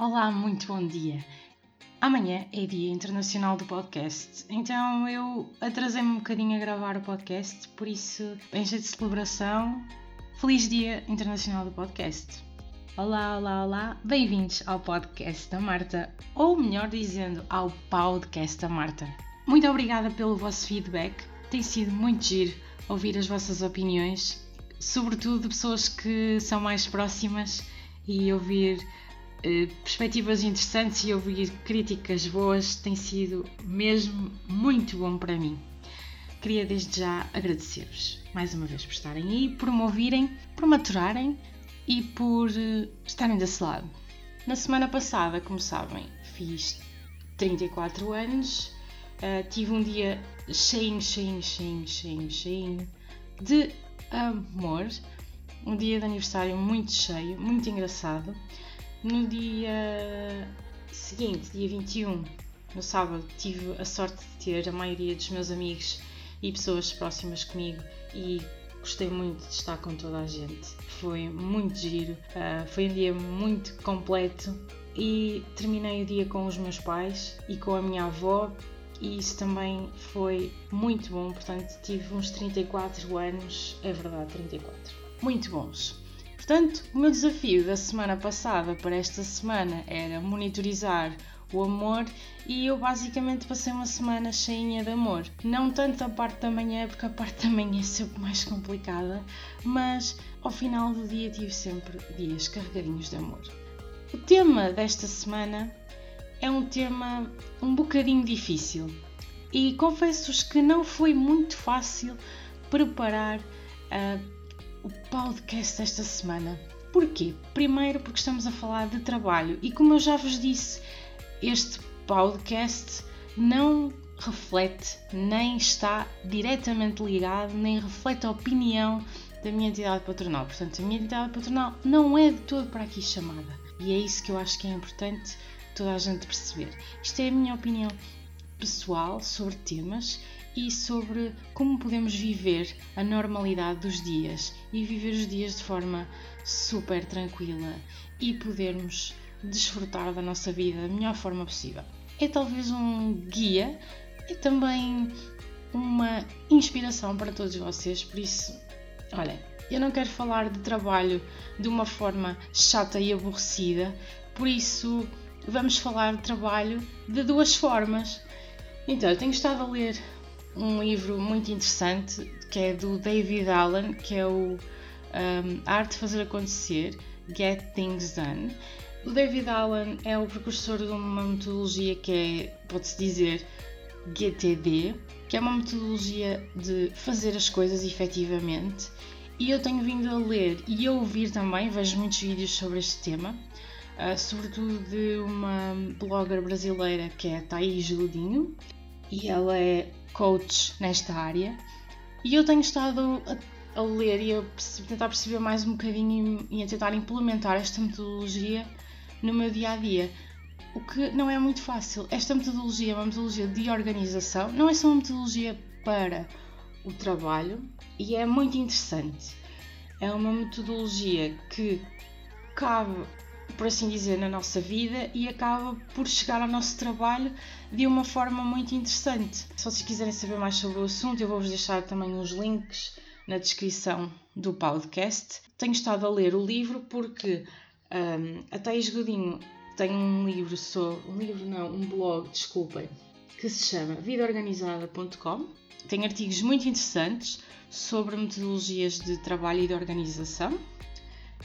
Olá, muito bom dia. Amanhã é Dia Internacional do Podcast, então eu atrasei-me um bocadinho a gravar o podcast, por isso, em jeito de celebração, Feliz Dia Internacional do Podcast. Olá, olá, olá, bem-vindos ao podcast da Marta, ou melhor dizendo, ao podcast da Marta. Muito obrigada pelo vosso feedback, tem sido muito giro ouvir as vossas opiniões, sobretudo de pessoas que são mais próximas e ouvir perspectivas interessantes e ouvir críticas boas tem sido mesmo muito bom para mim. Queria desde já agradecer-vos mais uma vez por estarem aí, por me ouvirem, por maturarem e por uh, estarem desse lado. Na semana passada, como sabem, fiz 34 anos, uh, tive um dia cheio, cheio, cheio, cheio, cheio de amor, um dia de aniversário muito cheio, muito engraçado. No dia seguinte, dia 21, no sábado, tive a sorte de ter a maioria dos meus amigos e pessoas próximas comigo e gostei muito de estar com toda a gente. Foi muito giro, uh, foi um dia muito completo e terminei o dia com os meus pais e com a minha avó e isso também foi muito bom. Portanto, tive uns 34 anos, é verdade, 34, muito bons. Portanto, o meu desafio da semana passada para esta semana era monitorizar o amor e eu basicamente passei uma semana cheinha de amor. Não tanto a parte da manhã, porque a parte da manhã é sempre mais complicada, mas ao final do dia tive sempre dias carregadinhos de amor. O tema desta semana é um tema um bocadinho difícil e confesso-vos que não foi muito fácil preparar uh, o podcast desta semana. Porquê? Primeiro porque estamos a falar de trabalho e como eu já vos disse, este podcast não reflete nem está diretamente ligado, nem reflete a opinião da minha entidade patronal. Portanto, a minha entidade patronal não é de todo para aqui chamada. E é isso que eu acho que é importante toda a gente perceber. Isto é a minha opinião pessoal sobre temas e sobre como podemos viver a normalidade dos dias e viver os dias de forma super tranquila e podermos desfrutar da nossa vida da melhor forma possível. É talvez um guia e também uma inspiração para todos vocês, por isso, olha, eu não quero falar de trabalho de uma forma chata e aborrecida, por isso vamos falar de trabalho de duas formas. Então, eu tenho estado a ler um livro muito interessante que é do David Allen, que é o um, Arte de Fazer Acontecer, Get Things Done. O David Allen é o precursor de uma metodologia que é, pode-se dizer, GTD, que é uma metodologia de fazer as coisas efetivamente. E eu tenho vindo a ler e a ouvir também, vejo muitos vídeos sobre este tema, uh, sobretudo de uma blogger brasileira que é a Thaís Godinho, e ela é coach nesta área. E eu tenho estado a, a ler e a tentar perceber mais um bocadinho e a tentar implementar esta metodologia no meu dia a dia. O que não é muito fácil. Esta metodologia é uma metodologia de organização, não é só uma metodologia para o trabalho e é muito interessante. É uma metodologia que cabe por assim dizer, na nossa vida e acaba por chegar ao nosso trabalho de uma forma muito interessante. Se vocês quiserem saber mais sobre o assunto, eu vou-vos deixar também uns links na descrição do podcast. Tenho estado a ler o livro porque um, a Thais Godinho tem um livro sobre. Um livro não, um blog, desculpem, que se chama vidaorganizada.com. Tem artigos muito interessantes sobre metodologias de trabalho e de organização.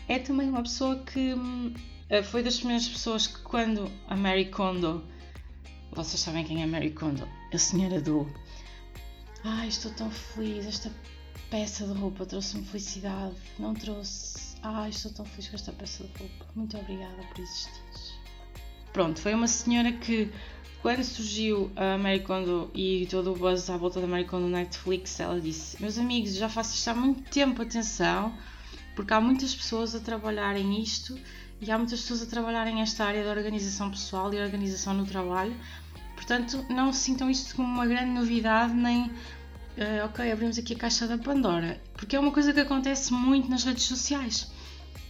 É também uma pessoa que hum, foi das primeiras pessoas que quando a Mary Kondo, vocês sabem quem é Mary Kondo, a senhora do Ai, estou tão feliz, esta peça de roupa trouxe-me felicidade, não trouxe. Ai, estou tão feliz com esta peça de roupa, muito obrigada por existir. Pronto, foi uma senhora que quando surgiu a Mary Kondo e todo o buzz à volta da Mary Kondo Netflix, ela disse: Meus amigos, já faço isto há muito tempo, atenção, porque há muitas pessoas a trabalharem isto e há muitas pessoas a trabalharem esta área da organização pessoal e organização no trabalho. Portanto, não sintam isto como uma grande novidade, nem uh, ok, abrimos aqui a caixa da Pandora, porque é uma coisa que acontece muito nas redes sociais.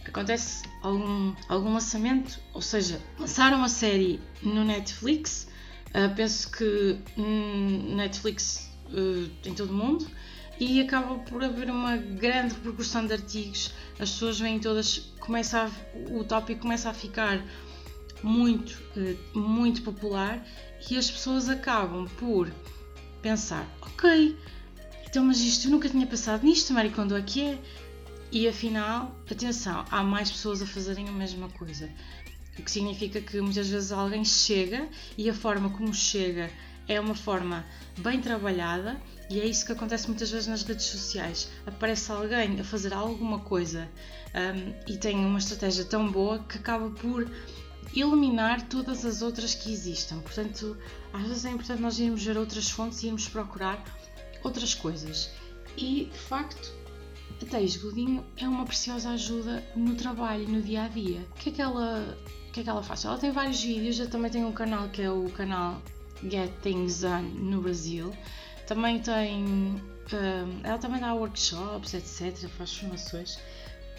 acontece algum, algum lançamento, ou seja, lançaram uma série no Netflix, uh, penso que hum, Netflix uh, em todo o mundo, e acaba por haver uma grande repercussão de artigos, as pessoas vêm todas, começa a, o tópico começa a ficar muito, uh, muito popular e as pessoas acabam por pensar, ok, então mas isto eu nunca tinha pensado nisto, Maricondo aqui é e afinal, atenção, há mais pessoas a fazerem a mesma coisa. O que significa que muitas vezes alguém chega e a forma como chega é uma forma bem trabalhada e é isso que acontece muitas vezes nas redes sociais. Aparece alguém a fazer alguma coisa um, e tem uma estratégia tão boa que acaba por eliminar todas as outras que existam. Portanto, às vezes é importante nós irmos ver outras fontes e irmos procurar outras coisas. E, de facto, a Thais Godinho é uma preciosa ajuda no trabalho, no dia a dia. O que é que ela, o que é que ela faz? Ela tem vários vídeos, eu também tenho um canal que é o canal Get Things Done no Brasil. Também tem. Um, ela também dá workshops, etc. Faz formações.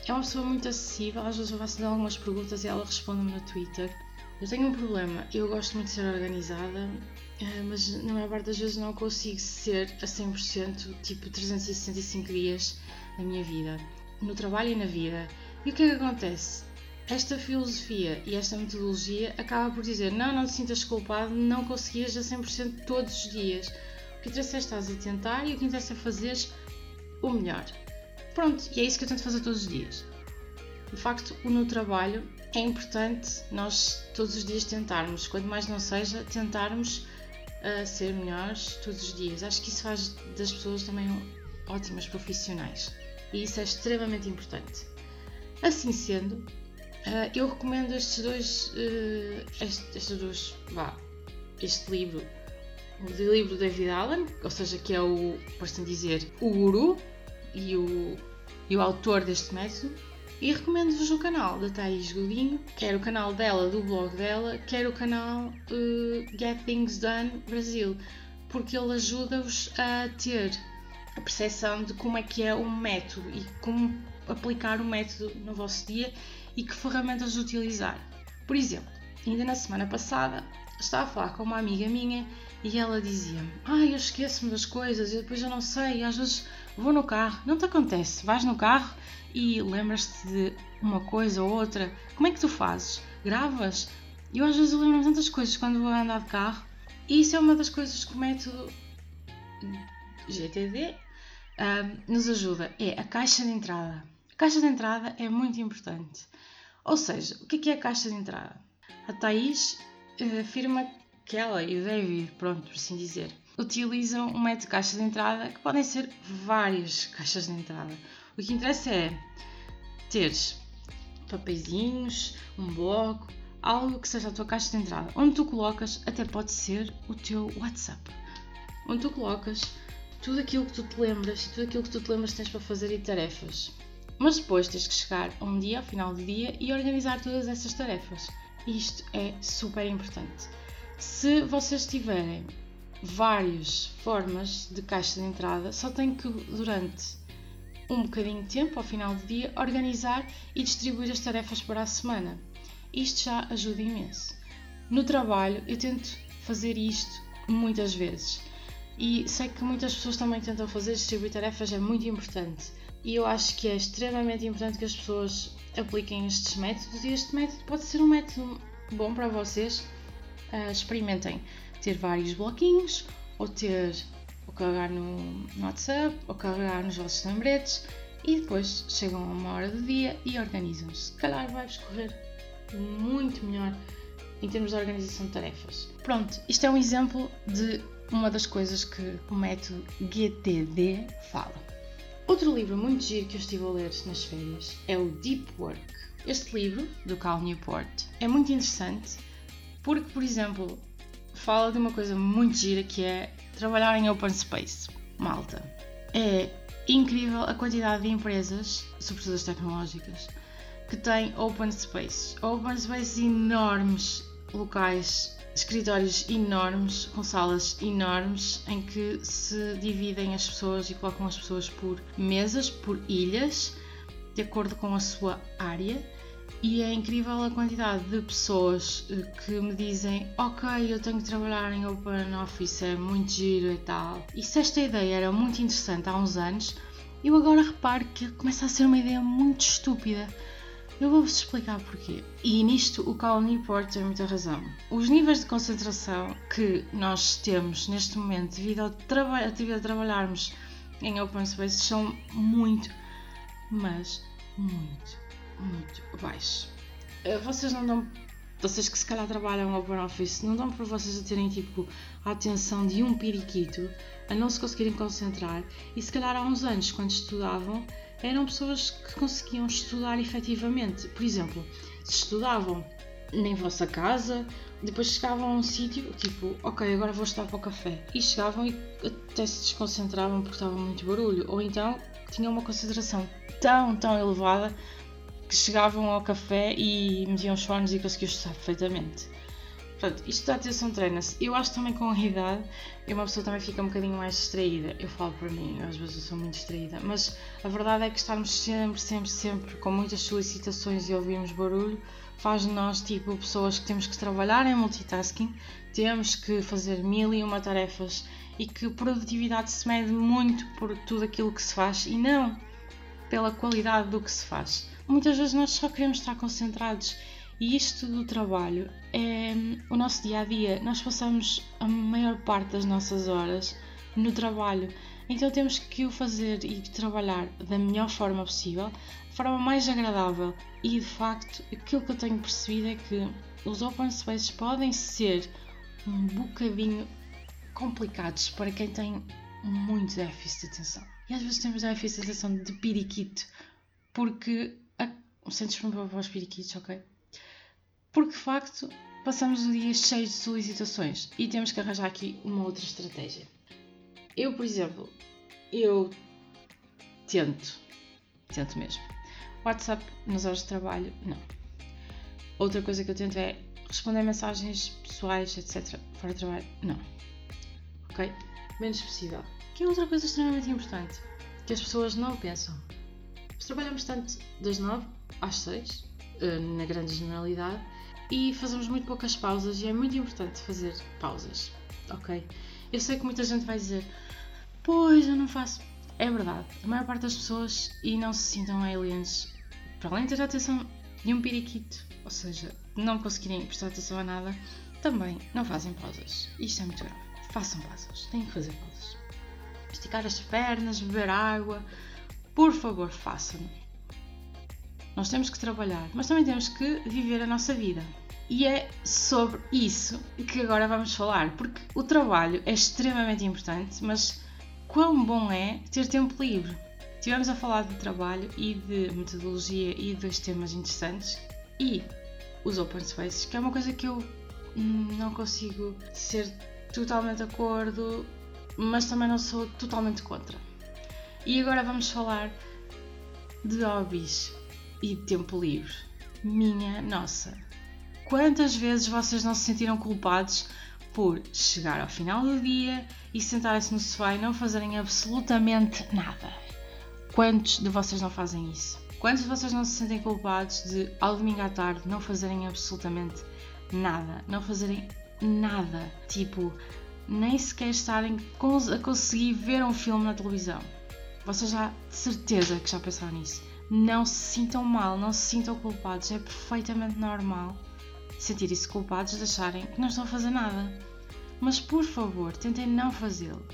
É uma pessoa muito acessível, às vezes eu faço algumas perguntas e ela responde-me no Twitter. Eu tenho um problema, eu gosto muito de ser organizada, eh, mas na maior parte das vezes não consigo ser a 100%, tipo 365 dias na minha vida, no trabalho e na vida. E o que é que acontece? Esta filosofia e esta metodologia acaba por dizer: não, não te sintas culpado, não conseguias a 100% todos os dias. Que interessa estás a tentar e o que interessa é fazeres o melhor. Pronto, e é isso que eu tento fazer todos os dias. De facto, no trabalho é importante nós todos os dias tentarmos, quanto mais não seja, tentarmos uh, ser melhores todos os dias. Acho que isso faz das pessoas também ótimas profissionais e isso é extremamente importante. Assim sendo, uh, eu recomendo estes dois, uh, este, estes dois, vá, este livro, o livro do David Allen, ou seja, que é o, por assim dizer, o guru e o, e o autor deste método, e recomendo-vos o canal da Thais Godinho, quer o canal dela, do blog dela, quer o canal uh, Get Things Done Brasil, porque ele ajuda-vos a ter a percepção de como é que é um método e como aplicar o método no vosso dia e que ferramentas utilizar. Por exemplo, ainda na semana passada estava a falar com uma amiga minha e ela dizia-me: Ah, eu esqueço-me das coisas e depois eu não sei, às vezes vou no carro. Não te acontece? Vais no carro e lembras-te de uma coisa ou outra. Como é que tu fazes? Gravas? Eu às vezes lembro-me tantas coisas quando vou andar de carro e isso é uma das coisas que o método GTD um, nos ajuda é a caixa de entrada. A caixa de entrada é muito importante. Ou seja, o que é, é a caixa de entrada? A Thais uh, afirma que ela e o David, pronto, por assim dizer, utilizam um método de caixa de entrada que podem ser várias caixas de entrada. O que interessa é teres papeizinhos, um bloco, algo que seja a tua caixa de entrada, onde tu colocas, até pode ser o teu WhatsApp, onde tu colocas tudo aquilo que tu te lembras e tudo aquilo que tu te lembras tens para fazer e tarefas. Mas depois tens que chegar a um dia, ao final do dia, e organizar todas essas tarefas. Isto é super importante. Se vocês tiverem várias formas de caixa de entrada, só tem que, durante um bocadinho de tempo, ao final do dia, organizar e distribuir as tarefas para a semana. Isto já ajuda imenso. No trabalho, eu tento fazer isto muitas vezes. E sei que muitas pessoas também tentam fazer, distribuir tarefas é muito importante. E eu acho que é extremamente importante que as pessoas apliquem estes métodos e este método pode ser um método bom para vocês. Uh, experimentem ter vários bloquinhos ou ter ou carregar no, no WhatsApp ou carregar nos vossos lembretes e depois chegam a uma hora do dia e organizam-se. Se calhar vai-vos correr muito melhor em termos de organização de tarefas. Pronto, isto é um exemplo de uma das coisas que o método GTD fala. Outro livro muito giro que eu estive a ler nas férias é o Deep Work. Este livro, do Cal Newport, é muito interessante porque, por exemplo, fala de uma coisa muito gira que é trabalhar em open space. Malta. É incrível a quantidade de empresas, sobretudo as tecnológicas, que têm open spaces. Open spaces enormes, locais escritórios enormes, com salas enormes, em que se dividem as pessoas e colocam as pessoas por mesas, por ilhas, de acordo com a sua área e é incrível a quantidade de pessoas eh, que me dizem ok, eu tenho que trabalhar em Open Office, é muito giro e tal. E se esta ideia era muito interessante há uns anos, eu agora reparo que começa a ser uma ideia muito estúpida. Eu vou-vos explicar porquê. E nisto o Cal Newport tem muita razão. Os níveis de concentração que nós temos neste momento devido ao trabalho, a trabalharmos em open space são muito, mas muito, muito baixos. Eh, vocês não dão, vocês que se calhar trabalham open office, não dão para vocês a terem tipo a atenção de um periquito, a não se conseguirem concentrar e se calhar há uns anos quando estudavam eram pessoas que conseguiam estudar efetivamente. Por exemplo, se estudavam em vossa casa, depois chegavam a um sítio, tipo, ok, agora vou estar para o café. E chegavam e até se desconcentravam porque estava muito barulho. Ou então tinham uma concentração tão, tão elevada que chegavam ao café e metiam os fones e conseguiam estudar perfeitamente. Portanto, isto da atenção treina-se. Eu acho também com a idade, uma pessoa também fica um bocadinho mais distraída. Eu falo para mim, às vezes eu sou muito distraída, mas a verdade é que estarmos sempre, sempre, sempre com muitas solicitações e ouvirmos barulho faz de nós, tipo, pessoas que temos que trabalhar em multitasking, temos que fazer mil e uma tarefas e que produtividade se mede muito por tudo aquilo que se faz e não pela qualidade do que se faz. Muitas vezes nós só queremos estar concentrados e isto do trabalho é o nosso dia a dia. Nós passamos a maior parte das nossas horas no trabalho, então temos que o fazer e trabalhar da melhor forma possível, de forma mais agradável. E de facto, aquilo que eu tenho percebido é que os open spaces podem ser um bocadinho complicados para quem tem muito déficit de atenção. E às vezes temos déficit de atenção de periquito, porque. Sentes-me para os periquitos, ok? porque de facto passamos o dia cheio de solicitações e temos que arranjar aqui uma outra estratégia. Eu, por exemplo, eu tento, tento mesmo. WhatsApp nas horas de trabalho, não. Outra coisa que eu tento é responder mensagens pessoais, etc. Fora de trabalho, não. Ok? Menos possível. Que é outra coisa extremamente importante, que as pessoas não pensam. Trabalhamos tanto das 9 às 6, eh, na grande generalidade, e fazemos muito poucas pausas e é muito importante fazer pausas, ok? Eu sei que muita gente vai dizer, pois eu não faço. É verdade, a maior parte das pessoas e não se sintam aliens, para além de ter atenção de um periquito, ou seja, não conseguirem prestar atenção a nada, também não fazem pausas. Isto é muito grave. Façam pausas, têm que fazer pausas. Esticar as pernas, beber água, por favor, façam. Nós temos que trabalhar, mas também temos que viver a nossa vida. E é sobre isso que agora vamos falar, porque o trabalho é extremamente importante, mas quão bom é ter tempo livre. Tivemos a falar de trabalho e de metodologia e de dois temas interessantes e os open spaces, que é uma coisa que eu não consigo ser totalmente de acordo, mas também não sou totalmente contra. E agora vamos falar de hobbies e tempo livre. Minha nossa! Quantas vezes vocês não se sentiram culpados por chegar ao final do dia e sentarem-se no sofá e não fazerem absolutamente nada? Quantos de vocês não fazem isso? Quantos de vocês não se sentem culpados de, ao domingo à tarde, não fazerem absolutamente nada? Não fazerem nada? Tipo, nem sequer estarem a conseguir ver um filme na televisão. Vocês já, de certeza que já pensaram nisso. Não se sintam mal, não se sintam culpados, é perfeitamente normal sentirem-se culpados de acharem que não estão a fazer nada. Mas por favor, tentem não fazê-lo.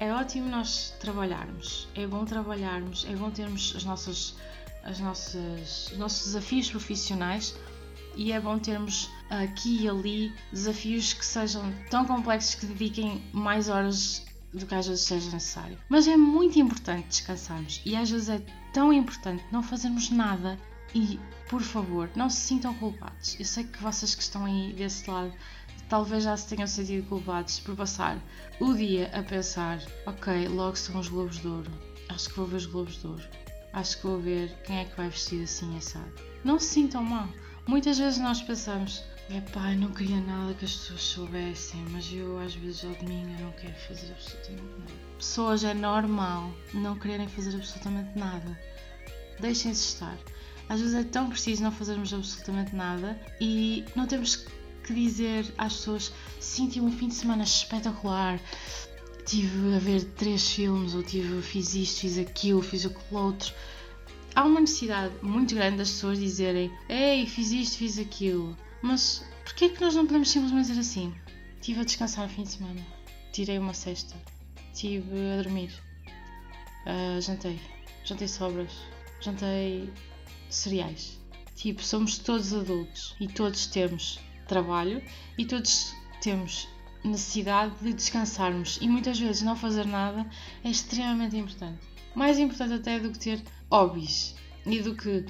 É ótimo nós trabalharmos, é bom trabalharmos, é bom termos as nossas, as nossas, os nossos desafios profissionais e é bom termos aqui e ali desafios que sejam tão complexos que dediquem mais horas do que às vezes seja necessário. Mas é muito importante descansarmos e às vezes é tão importante não fazermos nada e, por favor, não se sintam culpados. Eu sei que vocês que estão aí desse lado talvez já se tenham sentido culpados por passar o dia a pensar: ok, logo são os Globos de Ouro, acho que vou ver os Globos de Ouro, acho que vou ver quem é que vai vestir assim assado. Não se sintam mal. Muitas vezes nós pensamos: é pá, eu não queria nada que as pessoas soubessem, mas eu às vezes ao domingo não quero fazer absolutamente nada. Pessoas é normal não quererem fazer absolutamente nada. deixem-se estar. Às vezes é tão preciso não fazermos absolutamente nada e não temos que dizer às pessoas: tive um fim de semana espetacular, tive a ver três filmes, ou tive, fiz isto, fiz aquilo, fiz aquilo outro. Há uma necessidade muito grande das pessoas dizerem: ei, fiz isto, fiz aquilo. Mas porquê é que nós não podemos simplesmente dizer assim? Estive a descansar o fim de semana, tirei uma cesta, estive a dormir, uh, jantei, jantei sobras, jantei cereais. Tipo, somos todos adultos e todos temos trabalho e todos temos necessidade de descansarmos e muitas vezes não fazer nada é extremamente importante. Mais importante até do que ter hobbies e do que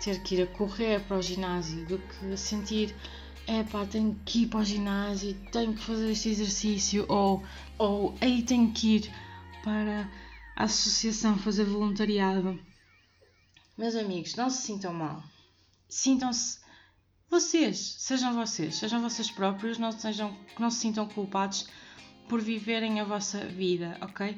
ter que ir a correr para o ginásio, do que sentir é pá, tenho que ir para o ginásio, tenho que fazer este exercício ou, ou aí tenho que ir para a associação fazer voluntariado. Meus amigos, não se sintam mal. Sintam-se vocês, sejam vocês, sejam vocês próprios, não, sejam, não se sintam culpados por viverem a vossa vida, ok?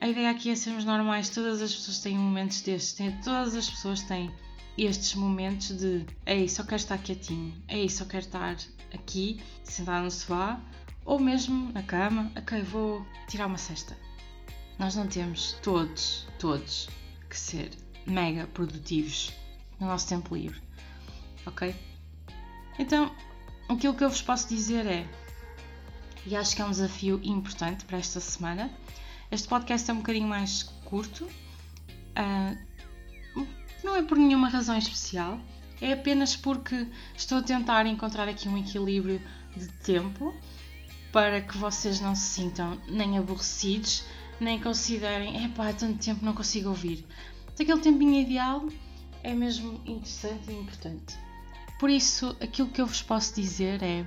A ideia aqui é sermos normais, todas as pessoas têm momentos destes, têm, todas as pessoas têm estes momentos de ei, só quero estar quietinho, ei, só quero estar aqui, sentado no sofá, ou mesmo na cama, ok, vou tirar uma cesta. Nós não temos todos, todos, que ser mega produtivos no nosso tempo livre, ok? Então, aquilo que eu vos posso dizer é, e acho que é um desafio importante para esta semana, este podcast é um bocadinho mais curto, uh, não é por nenhuma razão especial, é apenas porque estou a tentar encontrar aqui um equilíbrio de tempo para que vocês não se sintam nem aborrecidos, nem considerem, epá, há tanto tempo não consigo ouvir. Aquele tempinho ideal é mesmo interessante e importante. Por isso, aquilo que eu vos posso dizer é: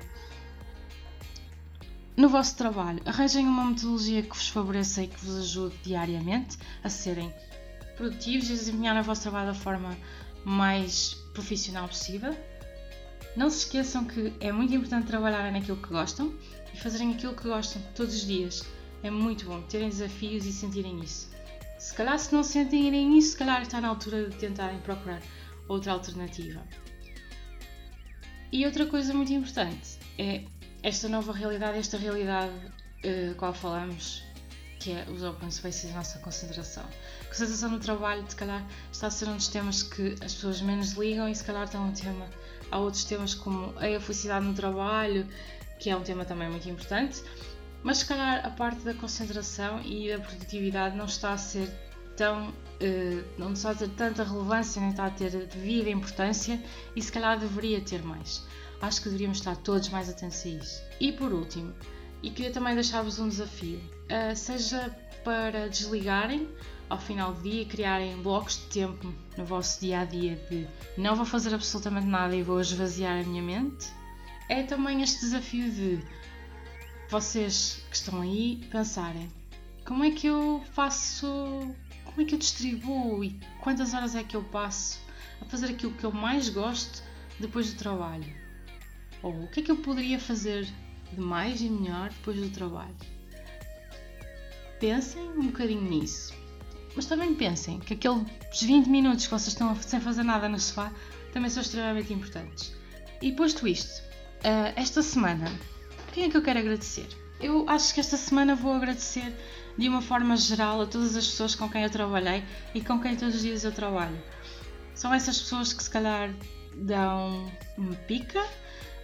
no vosso trabalho, arranjem uma metodologia que vos favoreça e que vos ajude diariamente a serem produtivos e desempenhar o vosso trabalho da forma mais profissional possível. Não se esqueçam que é muito importante trabalhar naquilo que gostam e fazerem aquilo que gostam todos os dias. É muito bom terem desafios e sentirem isso. Se calhar, se não sentirem isso, se calhar está na altura de tentarem procurar outra alternativa. E outra coisa muito importante é esta nova realidade, esta realidade uh, qual falamos, que é os open spaces e a nossa concentração. Concentração no trabalho, se calhar, está a ser um dos temas que as pessoas menos ligam e se calhar está um tema. Há outros temas como a felicidade no trabalho, que é um tema também muito importante, mas se calhar a parte da concentração e da produtividade não está a ser tão. Uh, não está a ter tanta relevância, nem está a ter devida importância e se calhar deveria ter mais. Acho que deveríamos estar todos mais atentos a isso. E por último, e queria também deixar-vos um desafio, uh, seja para desligarem ao final do dia criarem blocos de tempo no vosso dia a dia de não vou fazer absolutamente nada e vou esvaziar a minha mente, é também este desafio de vocês que estão aí pensarem como é que eu faço como é que eu distribuo e quantas horas é que eu passo a fazer aquilo que eu mais gosto depois do trabalho? Ou o que é que eu poderia fazer de mais e melhor depois do trabalho? Pensem um bocadinho nisso. Mas também pensem que aqueles 20 minutos que vocês estão sem fazer nada no sofá também são extremamente importantes. E posto isto, eh, esta semana, quem é que eu quero agradecer? Eu acho que esta semana vou agradecer de uma forma geral a todas as pessoas com quem eu trabalhei e com quem todos os dias eu trabalho. São essas pessoas que se calhar dão uma pica,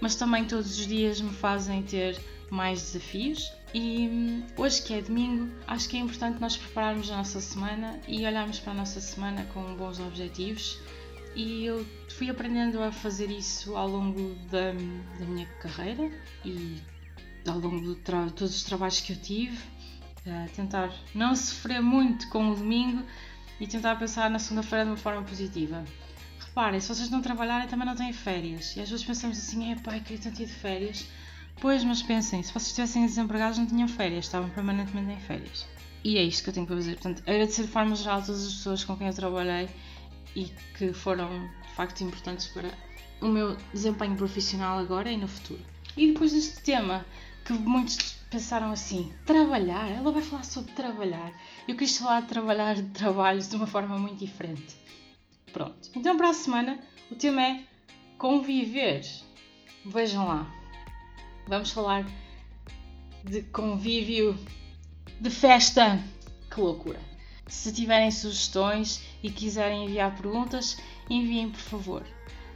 mas também todos os dias me fazem ter mais desafios. E hum, hoje que é domingo, acho que é importante nós prepararmos a nossa semana e olharmos para a nossa semana com bons objetivos. E eu fui aprendendo a fazer isso ao longo da, da minha carreira e ao longo de todos os trabalhos que eu tive tentar não sofrer muito com o domingo e tentar pensar na segunda-feira de uma forma positiva. Reparem, se vocês não trabalharem também não têm férias. E às vezes pensamos assim, é pai, queria tanto ir de férias. Pois, mas pensem, se vocês estivessem desempregados não tinham férias, estavam permanentemente em férias. E é isto que eu tenho para fazer. Portanto, agradecer de forma geral todas as pessoas com quem eu trabalhei e que foram de facto importantes para o meu desempenho profissional agora e no futuro. E depois deste tema, que muitos pensaram assim: trabalhar? Ela vai falar sobre trabalhar. Eu quis falar de trabalhar de trabalhos de uma forma muito diferente. Pronto. Então para a semana o tema é conviver. Vejam lá. Vamos falar de convívio, de festa. Que loucura! Se tiverem sugestões e quiserem enviar perguntas, enviem por favor.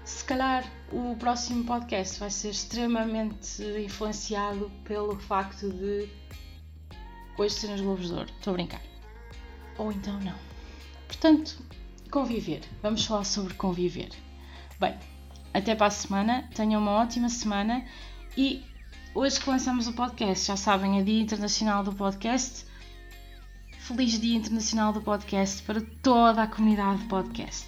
Se calhar o próximo podcast vai ser extremamente influenciado pelo facto de hoje ser nos Globos de Ouro. Estou a brincar. Ou então não. Portanto, conviver. Vamos falar sobre conviver. Bem, até para a semana. Tenham uma ótima semana e hoje que lançamos o podcast, já sabem, é Dia Internacional do Podcast. Feliz Dia Internacional do Podcast para toda a comunidade de podcast.